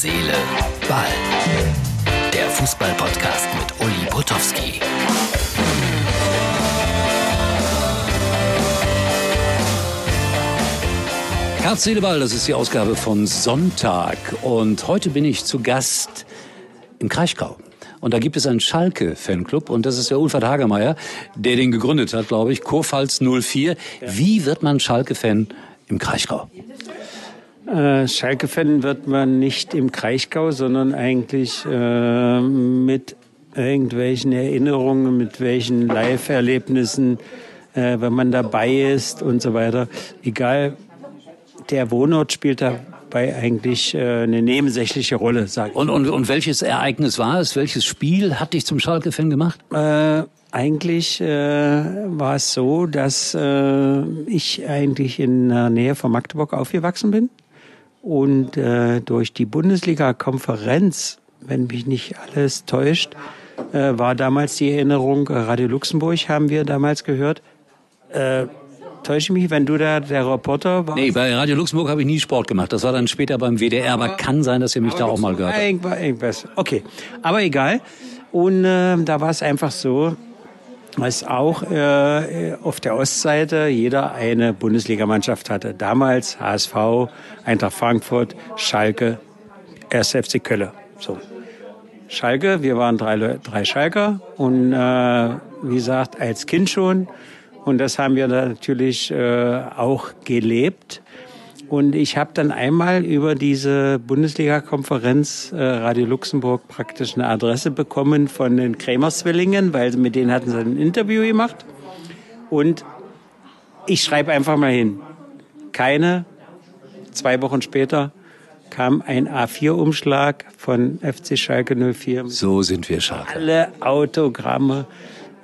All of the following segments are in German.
Seele, Ball. Der Fußball-Podcast mit Uli Potowski. Herz, Seele, Ball, das ist die Ausgabe von Sonntag. Und heute bin ich zu Gast im Kraichgau. Und da gibt es einen Schalke-Fanclub und das ist der Ulfert Hagermeier, der den gegründet hat, glaube ich, Kurpfalz 04. Wie wird man Schalke-Fan im Kraichgau? Äh, Schalke-Fan wird man nicht im Kraichgau, sondern eigentlich äh, mit irgendwelchen Erinnerungen, mit welchen Live-Erlebnissen, äh, wenn man dabei ist und so weiter. Egal, der Wohnort spielt dabei eigentlich äh, eine nebensächliche Rolle, sage ich. Und, und, und welches Ereignis war es? Welches Spiel hat dich zum Schalke-Fan gemacht? Äh, eigentlich äh, war es so, dass äh, ich eigentlich in der Nähe von Magdeburg aufgewachsen bin und äh, durch die Bundesliga-Konferenz, wenn mich nicht alles täuscht, äh, war damals die Erinnerung, Radio Luxemburg haben wir damals gehört. Äh, täusche mich, wenn du da der Reporter warst? Nee, bei Radio Luxemburg habe ich nie Sport gemacht. Das war dann später beim WDR, aber, aber kann sein, dass ihr mich da auch mal gehört habt. Irgendwas. Okay, aber egal. Und äh, da war es einfach so, dass auch äh, auf der Ostseite jeder eine Bundesligamannschaft hatte. Damals HSV, Eintracht Frankfurt, Schalke, 1. FC Kölle. So. Schalke, wir waren drei, drei Schalker und äh, wie gesagt, als Kind schon. Und das haben wir natürlich äh, auch gelebt. Und ich habe dann einmal über diese Bundesliga-Konferenz äh, Radio Luxemburg praktisch eine Adresse bekommen von den Krämer-Zwillingen, weil mit denen hatten sie ein Interview gemacht. Und ich schreibe einfach mal hin. Keine, zwei Wochen später kam ein A4-Umschlag von FC Schalke 04. So sind wir Schalke. Alle Autogramme.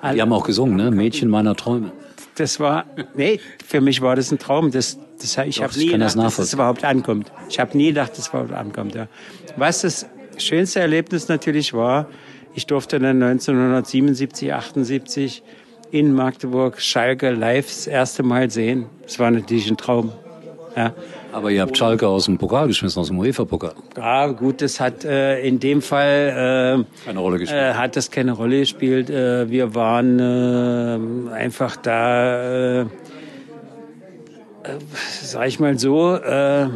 Alle Die haben auch gesungen, ne? Mädchen meiner Träume das war, nee, für mich war das ein Traum. Das, das, ich habe nie gedacht, das dass es überhaupt ankommt. Ich habe nie gedacht, dass es überhaupt ankommt. Ja. Was das schönste Erlebnis natürlich war, ich durfte dann 1977, 78 in Magdeburg Schalke live das erste Mal sehen. Das war natürlich ein Traum. Ja. Aber ihr habt Schalke aus dem Pokal geschmissen, aus dem UEFA-Pokal. Ja, gut, das hat äh, in dem Fall äh, keine Rolle gespielt. Äh, hat das keine Rolle gespielt. Äh, wir waren äh, einfach da, äh, äh, sag ich mal so, äh,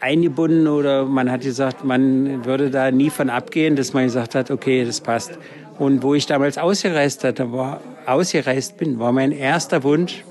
eingebunden oder man hat gesagt, man würde da nie von abgehen, dass man gesagt hat, okay, das passt. Und wo ich damals ausgereist hatte, war, ausgereist bin, war mein erster Wunsch,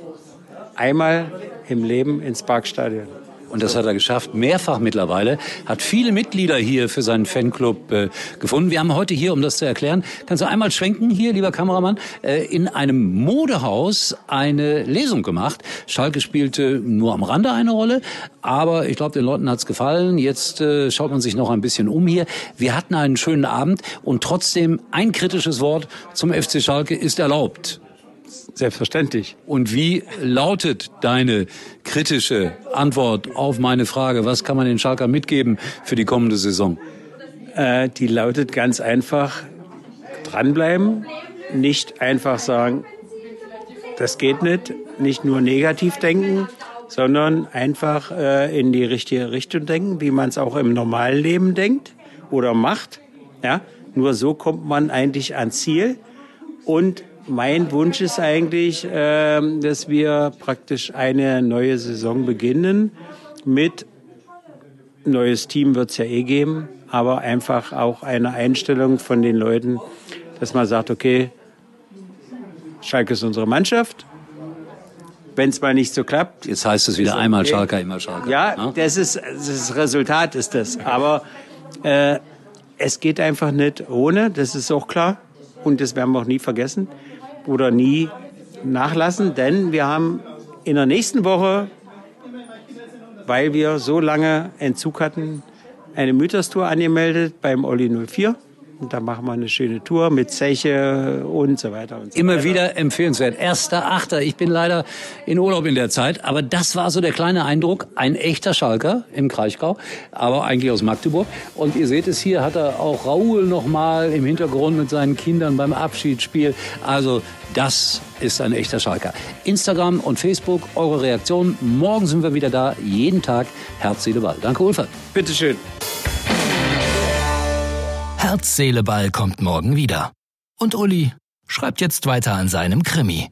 einmal im Leben ins Parkstadion. Und das hat er geschafft, mehrfach mittlerweile. Hat viele Mitglieder hier für seinen Fanclub äh, gefunden. Wir haben heute hier, um das zu erklären, kannst du einmal schwenken hier, lieber Kameramann, äh, in einem Modehaus eine Lesung gemacht. Schalke spielte nur am Rande eine Rolle, aber ich glaube, den Leuten hat's gefallen. Jetzt äh, schaut man sich noch ein bisschen um hier. Wir hatten einen schönen Abend und trotzdem ein kritisches Wort zum FC Schalke ist erlaubt. Selbstverständlich. Und wie lautet deine kritische Antwort auf meine Frage? Was kann man den Schalker mitgeben für die kommende Saison? Äh, die lautet ganz einfach, dranbleiben, nicht einfach sagen, das geht nicht, nicht nur negativ denken, sondern einfach äh, in die richtige Richtung denken, wie man es auch im normalen Leben denkt oder macht. Ja, nur so kommt man eigentlich ans Ziel und mein Wunsch ist eigentlich, äh, dass wir praktisch eine neue Saison beginnen mit neues Team wird es ja eh geben, aber einfach auch eine Einstellung von den Leuten, dass man sagt, okay, Schalke ist unsere Mannschaft. Wenn es mal nicht so klappt. Jetzt heißt es wieder okay. einmal Schalke, immer Schalke. Ja, ja, Das, ist, das Resultat ist das. Aber äh, es geht einfach nicht ohne, das ist auch klar. Und das werden wir auch nie vergessen oder nie nachlassen, denn wir haben in der nächsten Woche, weil wir so lange Entzug hatten, eine Mythos-Tour angemeldet beim Olli 04. Und da machen wir eine schöne Tour mit Zeche und so weiter und so Immer weiter. wieder empfehlenswert. Erster Achter. Ich bin leider in Urlaub in der Zeit, aber das war so der kleine Eindruck. Ein echter Schalker im Kraichgau, aber eigentlich aus Magdeburg. Und ihr seht es hier, hat er auch Raoul noch mal im Hintergrund mit seinen Kindern beim Abschiedsspiel. Also das ist ein echter Schalker. Instagram und Facebook, eure Reaktion. Morgen sind wir wieder da, jeden Tag. Herz, Seele, Ball. Danke, Ulfert. Bitteschön. Herz, Seele, Ball kommt morgen wieder. Und Uli schreibt jetzt weiter an seinem Krimi.